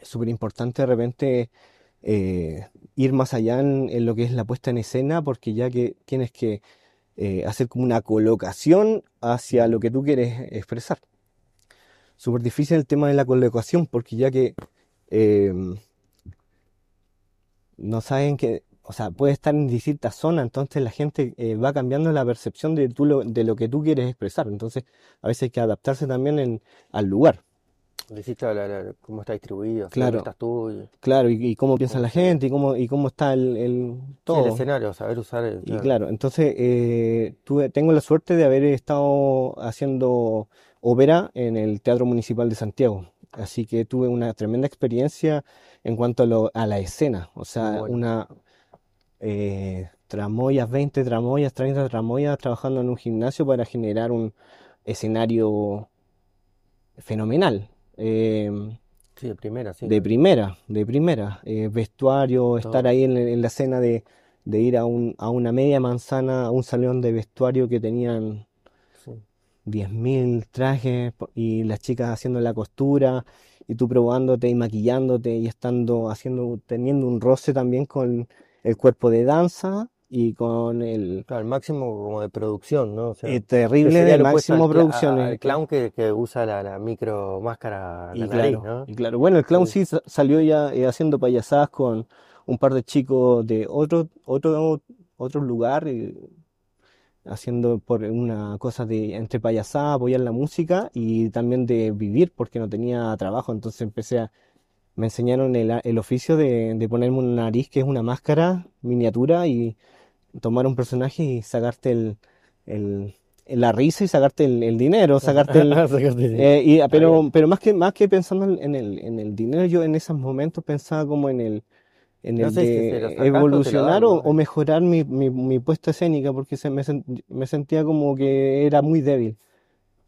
Es súper importante de repente eh, ir más allá en, en lo que es la puesta en escena, porque ya que tienes que eh, hacer como una colocación hacia lo que tú quieres expresar. Súper difícil el tema de la colocación, porque ya que eh, no saben que, o sea, puede estar en distintas zonas, entonces la gente eh, va cambiando la percepción de, tú lo, de lo que tú quieres expresar. Entonces, a veces hay que adaptarse también en- al lugar. Decís la- cómo está distribuido, Claro. estás tú y, Claro, y, y cómo piensa la gente, y cómo, y cómo está el, el- sí, el todo. escenario, saber usar el, Y claro. claro, entonces eh, tuve, tengo la suerte de haber estado haciendo ópera en el Teatro Municipal de Santiago. Así que tuve una tremenda experiencia en cuanto a, lo- a la escena. O sea, Bueno. una eh, tramoyas, 20 tramoyas, 30 tramoyas trabajando en un gimnasio para generar un escenario fenomenal. Eh, Sí, de primera, sí. de primera, de primera. Eh, vestuario, estar ahí en, en la escena de, de ir a, un, a una media manzana, a un salón de vestuario que tenían Sí. 10.000 trajes y las chicas haciendo la costura y tú probándote y maquillándote y estando haciendo, teniendo un roce también con el cuerpo de danza y con el Claro, el máximo como de producción, ¿no? O sea, eh, terrible opuesto máximo al, cla- a- al clown que, que usa la, la micro máscara, Y la nariz, claro, ¿no? y claro. Bueno, el clown Sí. sí sa- salió ya eh, haciendo payasadas con un par de chicos de otro, otro, otro lugar, eh, haciendo por una cosa de entre payasada, apoyar la música y también de vivir porque no tenía trabajo. Entonces empecé a, me enseñaron el, a- el oficio de, de ponerme una nariz que es una máscara miniatura y tomar un personaje y sacarte el, el- la risa y sacarte el, el dinero, sacarte el, eh, y- pero, bien. pero más que, más que pensando en el, en el dinero, yo en esos momentos pensaba como en el, en No el si de se evolucionar o, mejorar mi, mi, mi puesta escénica, porque se me, me sentía como que era muy débil.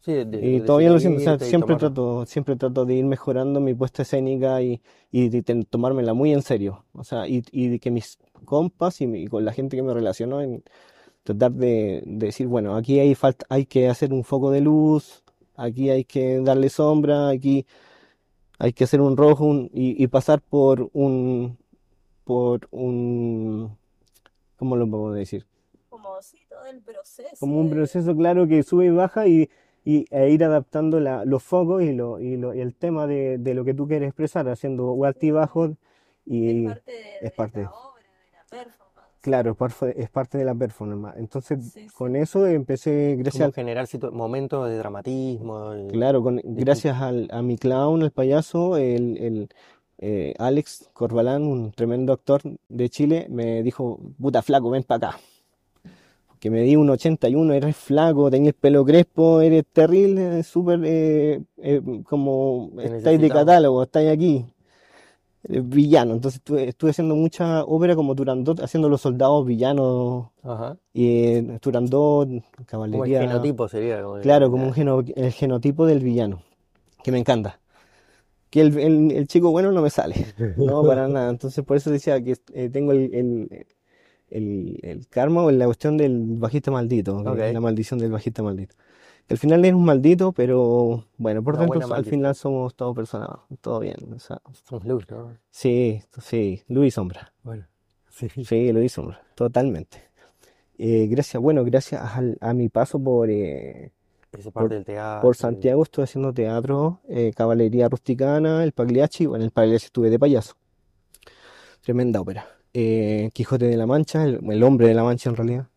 Sí, de, de- Y de todavía lo siento, o sea, siempre tomar- trato, siempre trato de ir mejorando mi puesta escénica y, y de ten- tomármela muy en serio. O sea, y, y de que mis compas y, mi- y con la gente que me relacionó en tratar de, de decir, bueno, aquí hay falta, hay que hacer un foco de luz, aquí hay que darle sombra, aquí hay que hacer un rojo un- y, y pasar por un, por un, ¿cómo lo puedo decir? Como sí, todo el proceso. como un proceso claro que sube y baja y, y- e ir adaptando la- los focos y, lo, y, lo- y el tema de, de lo que tú quieres expresar, haciendo altibajos y Es parte de, es de parte. la obra, de la performance. claro, es parte, es parte de la performance. Entonces, Sí, sí. con eso empecé, gracias Como al, generar momentos de dramatismo. claro, con, gracias al, a mi clown, el payaso, el, el, eh, Alex Corbalán, un tremendo actor de Chile, me dijo, puta flaco, ven para acá. Que me di un 81, eres flaco, tenías el pelo crespo, eres terrible, súper eh, eh, como estáis de catálogo, estáis aquí. Eres villano. Entonces estuve, estuve haciendo mucha ópera como Turandot, haciendo los soldados villanos Ajá. y eh, Turandot, Como el caballería. genotipo sería. como Claro, como un geno- el genotipo del villano, que me encanta. Que el, el- el chico bueno no me sale, no para nada. Entonces por eso decía que eh, tengo el, el, el- el karma o la cuestión del bajista maldito, que Ok. es la maldición del bajista maldito. Al final es un maldito, pero bueno, por dentro al maldición. final somos todos personas, todo bien. o sea, Somos luz, ¿no? sí, sí, luz y sombra. Bueno. Sí. Sí, lo hizo, totalmente. Eh, gracias, bueno, gracias al- a, mi paso por, eh, por, del teatro. por y- Santiago estuve haciendo teatro, eh, caballería rusticana, el Pagliacci, bueno, el Pagliacci estuve de payaso, tremenda ópera. Eh, Quijote de la Mancha, el, el hombre de la Mancha en realidad.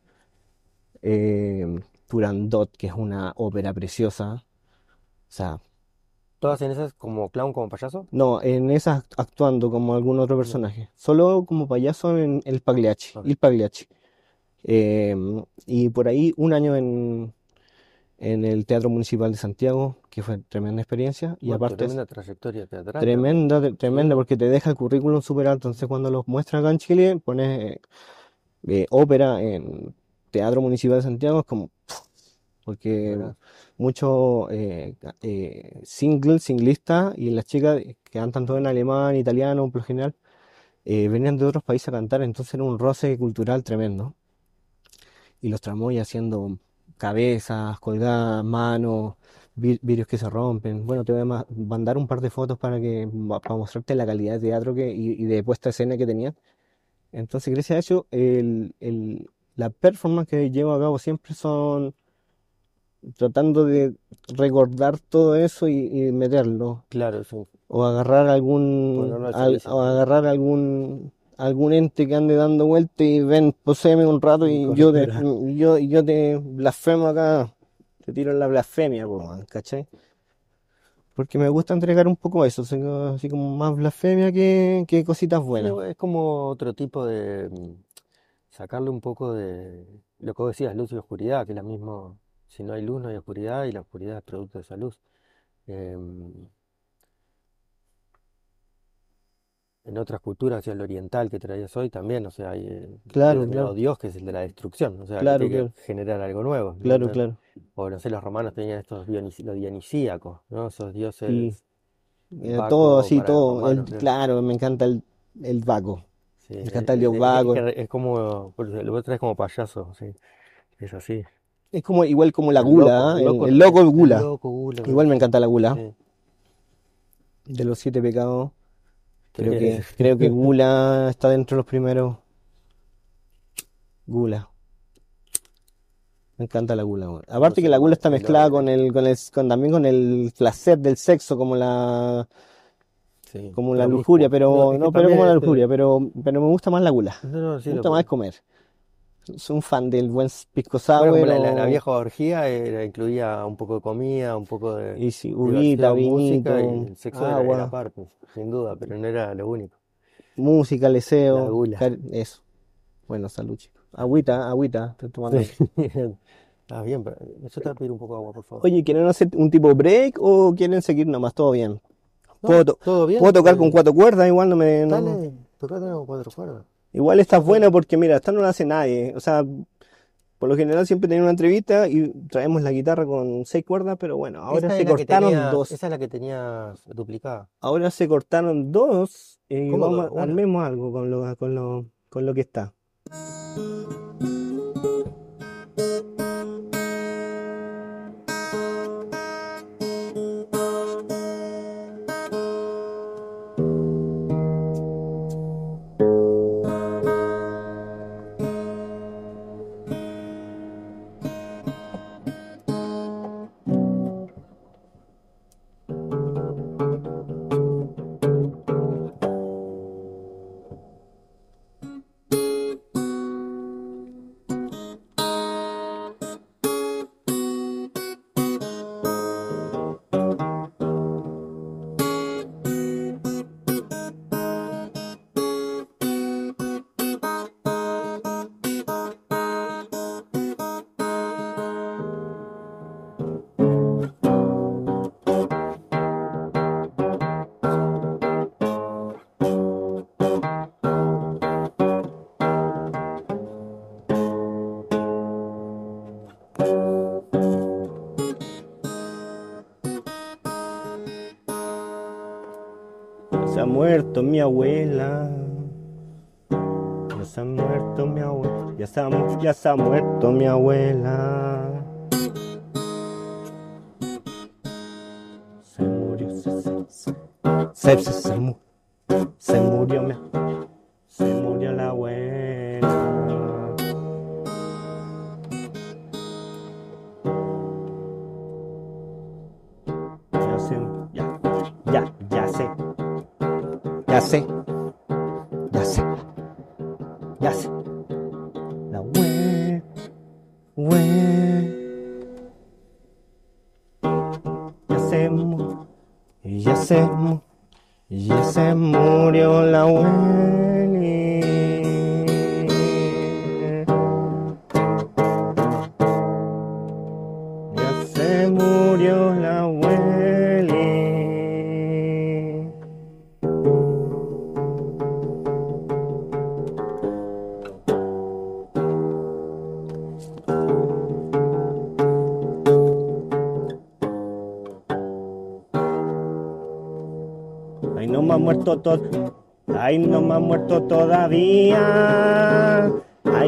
Eh, Turandot, que es una ópera preciosa. O sea, ¿Todas en esas como clown, como payaso? no, en esas actuando como algún otro personaje. Solo como payaso en el Pagliacci, il Pagliacci. Eh, y por ahí un año en, en el Teatro Municipal de Santiago, que fue tremenda experiencia. Y Bueno, aparte es tremenda trayectoria teatral, tremenda, tre- tremenda, porque te deja el currículum súper alto. Entonces cuando los muestran acá en Chile, pones eh, eh, ópera en Teatro Municipal de Santiago, es como... Porque muchos eh, singles, singlistas y las chicas que cantan todo en alemán, italiano, por lo general, venían de otros países a cantar, entonces era un roce cultural tremendo. Y los tramoy haciendo cabezas, colgadas, manos, vi- vidrios que se rompen. Bueno, te voy a ma- mandar un par de fotos para que para mostrarte la calidad de teatro que, y, y de puesta a escena que tenían. Entonces, gracias a eso, el, el- la performance que llevo a cabo siempre son tratando de recordar todo eso y, y meterlo. Claro, sí. O agarrar algún, al- o agarrar algún, algún ente que ande dando vuelta y ven, poséeme un rato y yo te, yo, yo te blasfemo acá, te tiro en la blasfemia, po, man, ¿cachai? Porque me gusta entregar un poco eso, así como más blasfemia que, que cositas Sí, buenas. es como otro tipo de mm, sacarle un poco de lo que vos decías, luz y oscuridad, que es la misma, si no hay luz no hay oscuridad y la oscuridad es producto de esa luz. Em, en otras culturas, el oriental que traías hoy también, o sea, hay eh, Claro, claro, Dios que es el de la destrucción, o sea, que tiene que generar algo nuevo, claro, No- claro. O no sé, los romanos tenían estos dionis- lo dionisíaco, ¿no? Esos Sí, dioses eh, todo los todo, el, romanos, claro, me encanta el, el Sí, me encanta el dios es- es es como, lo otro es como payaso, sí, es así. Es como igual como la El gula, loco, ¿ah? el El, loco, el el gula. loco gula, Igual me encanta la gula. sí. De los siete pecados, creo que, creo que gula está dentro de los primeros. Gula. Me encanta la gula. Aparte que la gula está mezclada con el, con el, con también con el placer del sexo, como la, Sí, como la lujuria, pero, no, pero como la este- lujuria, pero, pero me gusta más la gula. No, no, sí, Me gusta más comer. Soy un fan del buen pisco Bueno, sour la, la- la o- vieja orgía era- incluía un poco de comida, un poco de y sí, uvita, diversión, música y vinito, el sexo era, era agua, parte, sin duda, pero no era lo único. música, La leseo, gula. car- eso. Bueno, salud, chicos. Agüita, agüita, estoy tomando. Sí. Ah, bien, pero yo te voy a pedir un poco de agua, por favor. Oye, ¿quieren hacer un tipo break o quieren seguir nomás? Todo bien. No, Puedo, to- ¿todo bien? puedo tocar con Eh, cuatro cuerdas, igual no me. no- Dale, tocate con cuatro cuerdas. Igual esta es buena porque, mira, esta no la hace nadie. O sea, por lo general siempre tenía una entrevista y traemos la guitarra con seis cuerdas, pero bueno, ahora Esa se cortaron dos. Esa es la que tenías duplicada. Ahora se cortaron dos y ¿Cómo vamos, armemos algo con lo, con lo, con lo que está. Muerto mi abuela. Ya se ha muerto mi abuela. Ya se ha, ya se ha muerto mi abuela. Se murió, se, se, se,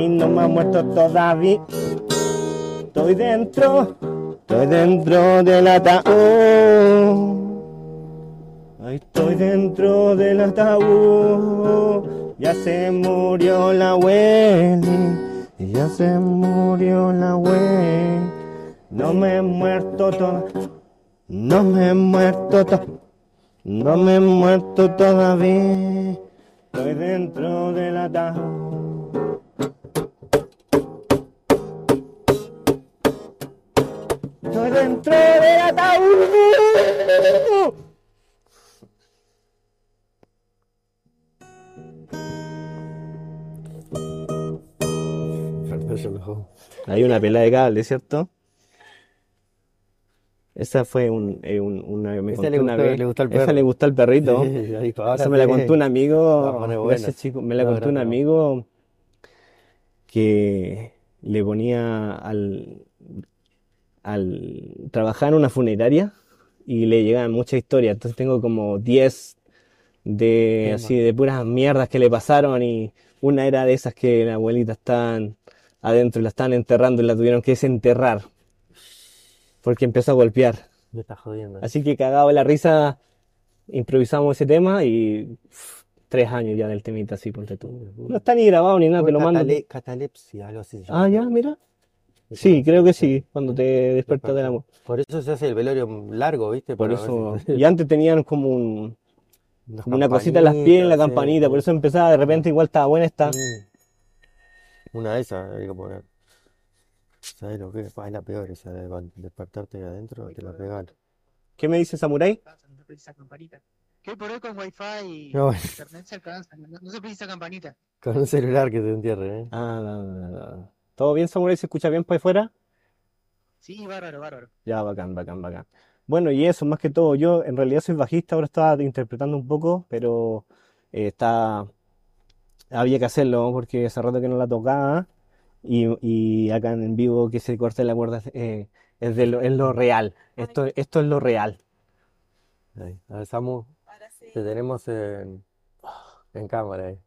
No me ha muerto todavía. Estoy dentro, estoy dentro del ataúd. Estoy dentro del ataúd. Ya se murió la Wendy. Ya se murió la Wendy. No me he muerto todavía. No me he muerto todavía. No me he muerto todavía, estoy dentro del ataúd. Dentro del ataúd. Hay una pela de cable, ¿cierto? Esa fue un, eh, un- una, me Esa le una gustó- vez. le gustó al Esa perro. le gustó al perrito. Eso me la contó un amigo, gracias buena. chico, me la No, contó un gracias. amigo que le ponía al, al trabajar en una funeraria y le llegaban muchas historias. Entonces tengo como 10 de así de puras mierdas que le pasaron y una era de esas que la abuelita estaban adentro y la estaban enterrando y la tuvieron que desenterrar porque empezó a golpear. Me está jodiendo. Así que cagado de la risa, improvisamos ese tema y uf, tres años ya del temita así, ponte tú. No está ni grabado ni nada, te lo mando. Catale- catalepsia, algo así. Ah, ya, mira. Sí, creo que sí, cuando te despertas del amor. Por eso se hace el velorio largo, ¿viste? Por eso. Y antes tenían como un, como una cosita en las piernas, la campanitas, sí. campanita, por eso empezaba de repente igual estaba buena esta. Una de esas hay que poner. ¿Sabes lo que es? Es la peor esa de despertarte de adentro, te la pegan. ¿Qué me dice Samurai? No se precisa campanita. Que por hoy con wifi y No, bueno. internet se alcanza, no, no se precisa campanita. Con un celular que te entierre, ¿eh? Ah, no, no, no, no. ¿Todo bien, Samurai? ¿Se escucha bien por ahí fuera? Sí, bárbaro, bárbaro. Ya, bacán, bacán, bacán. Bueno, y eso, más que todo, yo en realidad soy bajista, ahora estaba interpretando un poco, pero eh, está, había que hacerlo porque hace rato que no la tocaba y, y acá en vivo que se corte la cuerda eh, es, de lo, es lo real, esto, esto es lo real. Ahí. A ver, Samu, Ahora sí. te tenemos en, en cámara ahí.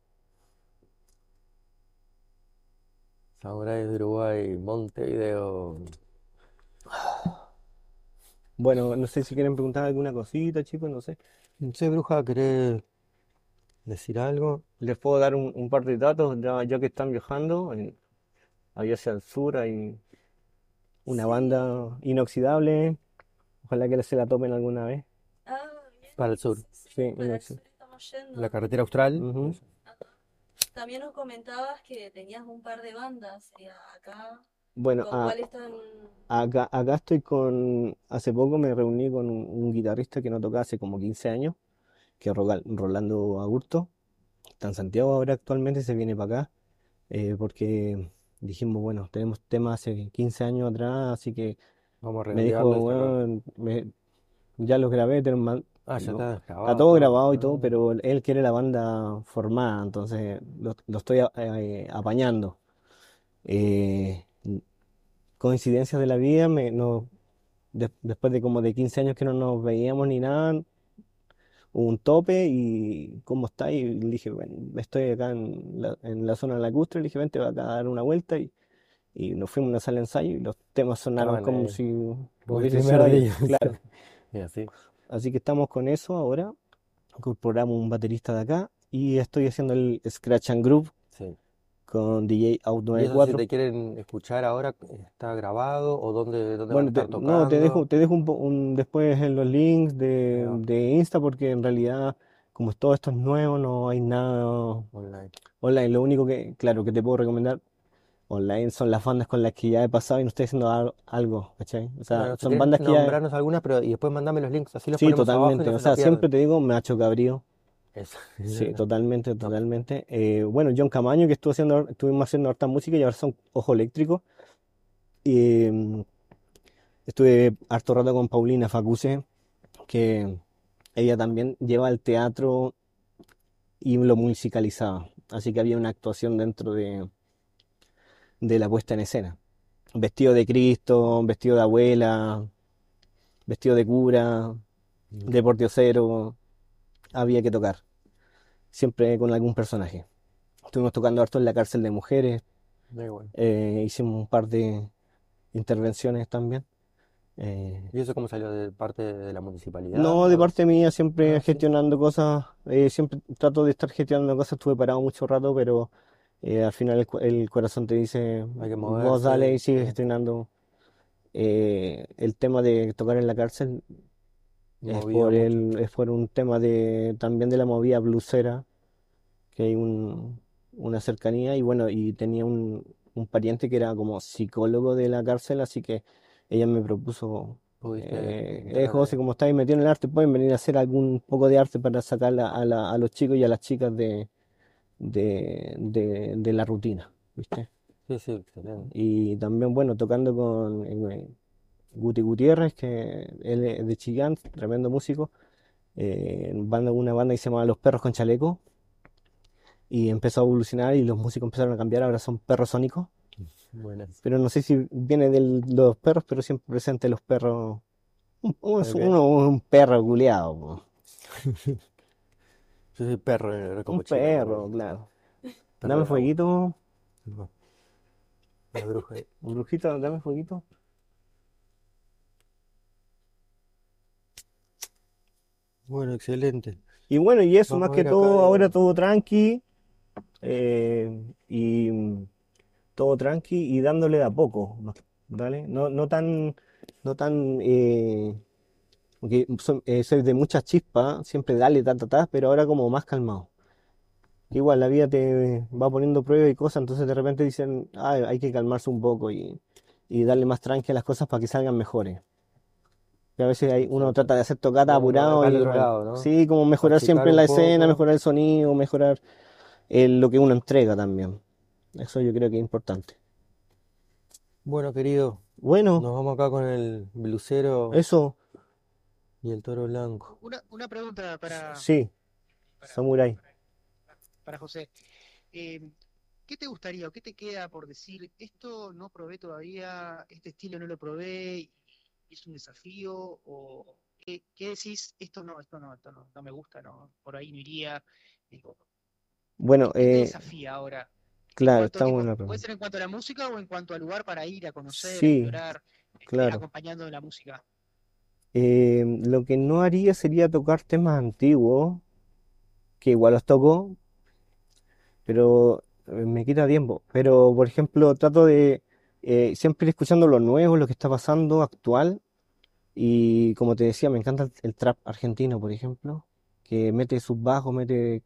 Samurai de Uruguay, Montevideo. Bueno, no sé si quieren preguntar alguna cosita, chicos, no sé. No sé, bruja, ¿querés decir algo? Les puedo dar un, un par de datos ya, ya que están viajando. En, allá hacia el sur hay una Sí. banda inoxidable. Ojalá que se la tomen alguna vez. Ah, bien. Para el sur. Sí, sí, Sí, para el Inoxi. sur estamos yendo. La carretera austral. También nos comentabas que tenías un par de bandas eh, acá. Bueno, ¿Con a- cuál están? acá, acá estoy con. Hace poco me reuní con un, un guitarrista que no tocaba hace como 15 años, que es Rogal- Rolando Agurto. Está en Santiago ahora actualmente, se viene para acá. eh, porque dijimos, bueno, tenemos temas hace 15 años atrás, así que Vamos a me dijo, bueno, me- ya los grabé, te Ah, ya está grabado todo todo. grabado y todo, Ah. pero él quiere la banda formada, entonces lo, lo estoy a- eh, apañando. Eh, coincidencias de la vida, me, no, de- después de como de 15 años que no nos veíamos ni nada, hubo un tope y ¿cómo está? Y le dije, bueno, estoy acá en la, en la zona lacustre, le dije, vente acá a dar una vuelta y, y nos fuimos a una sala de ensayo y los temas sonaron Estaban como ahí, si como el hubiese primer sido ayer, día. claro. Y así. Así que estamos con eso ahora. Incorporamos un baterista de acá y estoy haciendo el Scratch and Groove Sí. con DJ Out Y eso si 94. te quieren escuchar ahora, ¿está grabado o dónde, dónde Bueno, te, no, te dejo, te dejo un, un- después en los links de, Ya. de Insta porque en realidad como todo esto es nuevo, no hay nada Online. online. Lo único que, claro, que te puedo recomendar online son las bandas con las que ya he pasado y no estoy haciendo al- algo, ¿cachai? O sea, Bueno, son bandas que ya... nombrarnos algunas, pero y después mandame los links, así los Sí, abajo totalmente. O se sea, siempre te digo, Macho Cabrío. Eso. Sí, totalmente, totalmente. Eh, bueno, John Camaño, que estuvo haciendo, estuvimos haciendo harta música y ahora son Ojo Eléctrico. Y mm, estuve harto rato con Paulina Facuse, que ella también lleva el teatro y lo musicalizaba. Así que había una actuación dentro de, de la puesta en escena. Vestido de Cristo, vestido de abuela, vestido de cura, de pordiosero, había que tocar. Siempre con algún personaje. Estuvimos tocando harto en la cárcel de mujeres, Muy bueno. eh, hicimos un par de intervenciones también. Eh, ¿Y eso cómo salió de parte de la municipalidad? no, de parte mía, siempre Ah, sí. gestionando cosas, eh, siempre trato de estar gestionando cosas, estuve parado mucho rato, pero eh, al final el, el corazón te dice, Hay que vos moverse, dale y sigue sí. gestionando. Eh, el tema de tocar en la cárcel es por el, es por un tema de también de la movida blusera, que hay un, una cercanía y bueno, y tenía un, un pariente que era como psicólogo de la cárcel, así que ella me propuso, eh, eh, José, como estáis metido en el arte, pueden venir a hacer algún poco de arte para sacar a la- a los chicos y a las chicas de, de, de, de la rutina, ¿viste? Sí, sí. Y también, bueno, tocando con eh, Guti Gutiérrez, que él es de Chillán, tremendo músico, eh, en banda, una banda que se llama Los Perros con Chaleco, y empezó a evolucionar y los músicos empezaron a cambiar, ahora son perros sónicos, Buenas. pero no sé si viene de los perros, pero siempre presente los perros, un, un- Ok. uno- un perro culeado, po. Yo soy perro de un perro, claro. perro Dame bravo. fueguito, No. La bruja. brujita, dame fueguito. Bueno, excelente. Y bueno, y eso, Vamos más a que ver acá todo, ahora todo tranqui, eh, y mm, todo tranqui y dándole de a poco, ¿no? ¿Vale? No, no tan, no tan, eh, porque soy, eh, soy de mucha chispa, siempre dale, ta, ta, ta, pero ahora como más calmado. Igual la vida te va poniendo pruebas y cosas, entonces de repente dicen, ah, hay que calmarse un poco y, y darle más tranqui a las cosas para que salgan mejores. Que a veces hay, uno trata de hacer tocata apurado y lado, ¿no? sí, como mejorar Achicar siempre la escena, mejorar el sonido, mejorar eh, lo que uno entrega también. Eso yo creo que es importante. Bueno, querido, Bueno, nos vamos acá con el blusero eso, y el toro blanco. Una, una pregunta para, sí, para, Samurai. para José. Eh, ¿qué te gustaría o qué te queda por decir, esto no probé todavía, este estilo no lo probé es un desafío? ¿O qué, qué decís, esto no, esto no, esto no, no me gusta, no, por ahí no iría? Digo, Bueno, ¿qué te eh, desafía ahora? Claro, está buena puede ser en cuanto a la música o en cuanto al lugar para ir a conocer, a Sí, explorar, claro. acompañando de la música. Eh, lo que no haría sería tocar temas antiguos, que igual los toco, pero eh, me quita tiempo. Pero, por ejemplo, trato de eh, siempre ir escuchando lo nuevo, lo que está pasando actual. Y como te decía, me encanta el, trap argentino, por ejemplo, que mete sus bajos, mete,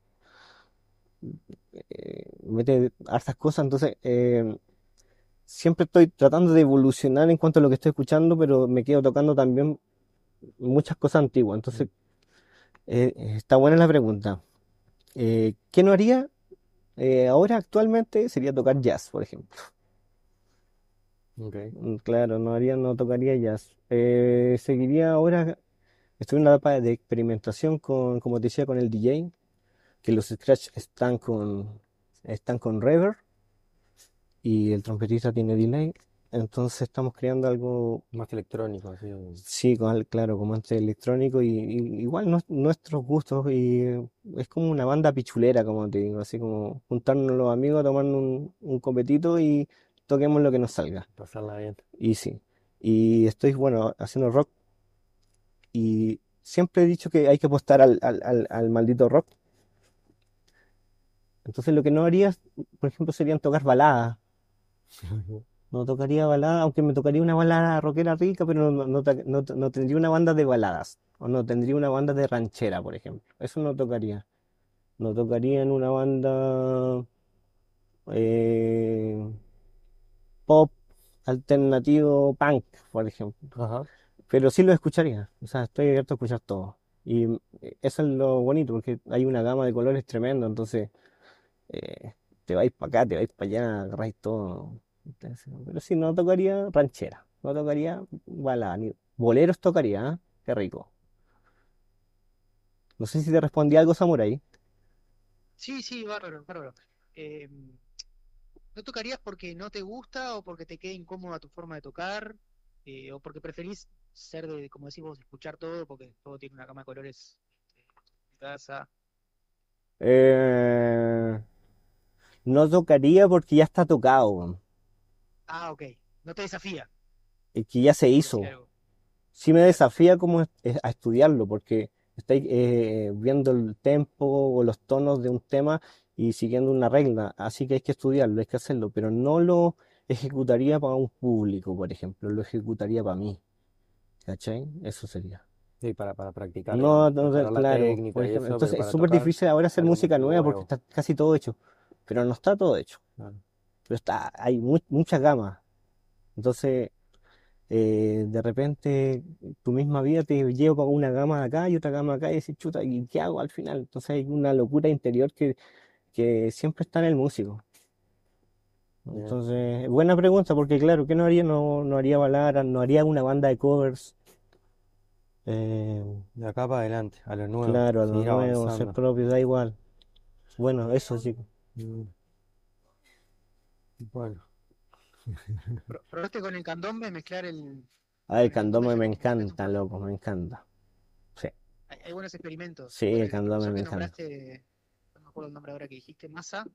eh, mete hartas cosas. Entonces, eh, siempre estoy tratando de evolucionar en cuanto a lo que estoy escuchando, pero me quedo tocando también muchas cosas antiguas. Entonces, eh, está buena la pregunta. Eh, ¿qué no haría? Eh, ahora actualmente sería tocar jazz, por ejemplo. Ok. Mm, Claro, no haría, no tocaría jazz. Seguiría ahora, estoy en una etapa de experimentación con, como te decía, con el DJ, que los scratch están con, están con reverb y el trompetista tiene delay. Entonces estamos creando algo, Más electrónico, así. sí, con, claro, como arte electrónico y, y igual nos- nuestros gustos y eh, es como una banda pichulera, como te digo, así como juntarnos los amigos, tomando un, un copetito y toquemos lo que nos salga. Pasarla bien. Y sí, y estoy, bueno, haciendo rock y siempre he dicho que hay que apostar al, al, al, al maldito rock. Entonces lo que no haría, por ejemplo, serían tocar baladas. No tocaría balada, aunque me tocaría una balada rockera rica, pero no, no, no- no tendría una banda de baladas. O no tendría una banda de ranchera, por ejemplo. Eso no tocaría. No tocaría en una banda eh, pop alternativo punk, por ejemplo. Ajá. Pero sí lo escucharía. O sea, estoy abierto a escuchar todo. Y eh, eso es lo bonito, porque hay una gama de colores tremenda. Entonces, eh, te vais para acá, te vais para allá, agarráis todo. Entonces, pero sí, no tocaría ranchera. No tocaría balada. Ni boleros tocaría, ¿ah? Qué rico. No sé si te respondí algo, Samurai. Sí, sí, bárbaro, bárbaro. Eh, ¿no tocarías porque no te gusta o porque te queda incómoda tu forma de tocar? Eh, ¿o porque preferís ser de, como decís vos, escuchar todo porque todo tiene una gama de colores este, en casa? Eh, no tocaría porque ya está tocado. Ah, ok. No te desafía, Es que ya se hizo. Sí me desafía como es a estudiarlo, porque estáis eh, viendo el tempo o los tonos de un tema y siguiendo una regla, así que hay que estudiarlo, hay que hacerlo, pero no lo ejecutaría para un público, por ejemplo, lo ejecutaría para mí, ¿cachai? Eso sería. Sí, para, para practicar, No, no, la claro, técnica ejemplo, eso, entonces es para súper difícil ahora hacer música nueva porque está casi todo hecho, pero no está todo hecho, Claro. Pero está, hay mu- muchas gamas, entonces eh, de repente tu misma vida te lleva a una gama de acá y otra gama de acá y dices, chuta, ¿y qué hago al final? Entonces hay una locura interior que, que siempre está en el músico. Entonces, buena pregunta, porque claro, ¿qué no haría? No, no haría baladas, no haría una banda de covers. Eh, De acá para adelante, a lo nuevo, claro, a lo seguir nuevo, ser propio, da igual. Bueno, eso chicos. Mm. Bueno, Pro- ¿Probaste con el candombe mezclar el, Ah, el candombe me encanta, loco, me encanta. Sí, Hay, hay buenos experimentos. sí, el el candombe me encanta. nombraste, no me acuerdo el nombre ahora que dijiste, Massa,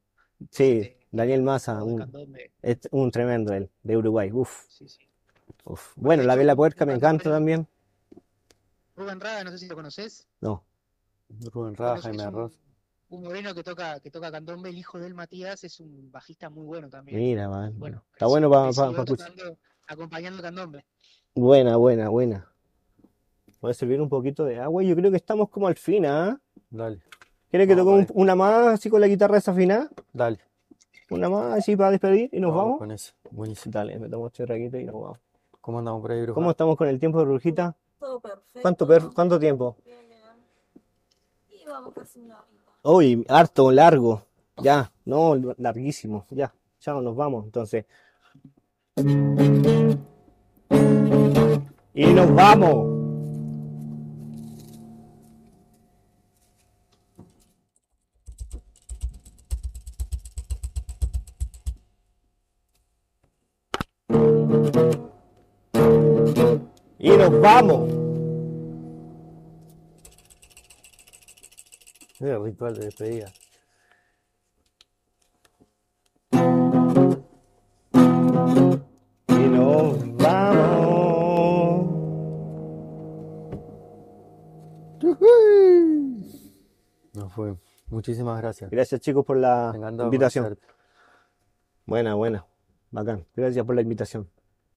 Sí, este, Daniel Massa, un, es un tremendo él, de Uruguay. Uf, Sí, sí. uf. Bueno, la vela puerca me encanta también. Rubén Rada, no sé si lo conoces. No, Rubén Rada, Jaime Arroz. un, un moreno que toca, que toca candombe, el hijo de él, Matías, es un bajista muy bueno también. mira, Y bueno. Está bueno para escuchar. tocando, acompañando candombe. Buena, buena, buena. ¿Puede servir un poquito de agua? Yo creo que estamos como al fin, ¿ah? Dale, ¿Quieres que toque un- una más así con la guitarra desafinada? Dale, Una más así para despedir y nos vamos vamos. con eso. Buenísimo. Dale, me tomo este traguito y nos vamos. ¿Cómo andamos por ahí, ¿Cómo bruja? estamos con el tiempo, Brujita? Todo perfecto. ¿Cuánto, per- cuánto tiempo? Bien, bien. Y vamos casi una horita. Uy, harto, largo. Ya, no, larguísimo. Ya, chao, nos vamos. Entonces. Y nos vamos. Y nos vamos. Es el ritual de despedida. Y nos vamos. Nos fue. Muchísimas gracias. Gracias chicos por la invitación. Buena, buena. Bacán. Gracias por la invitación.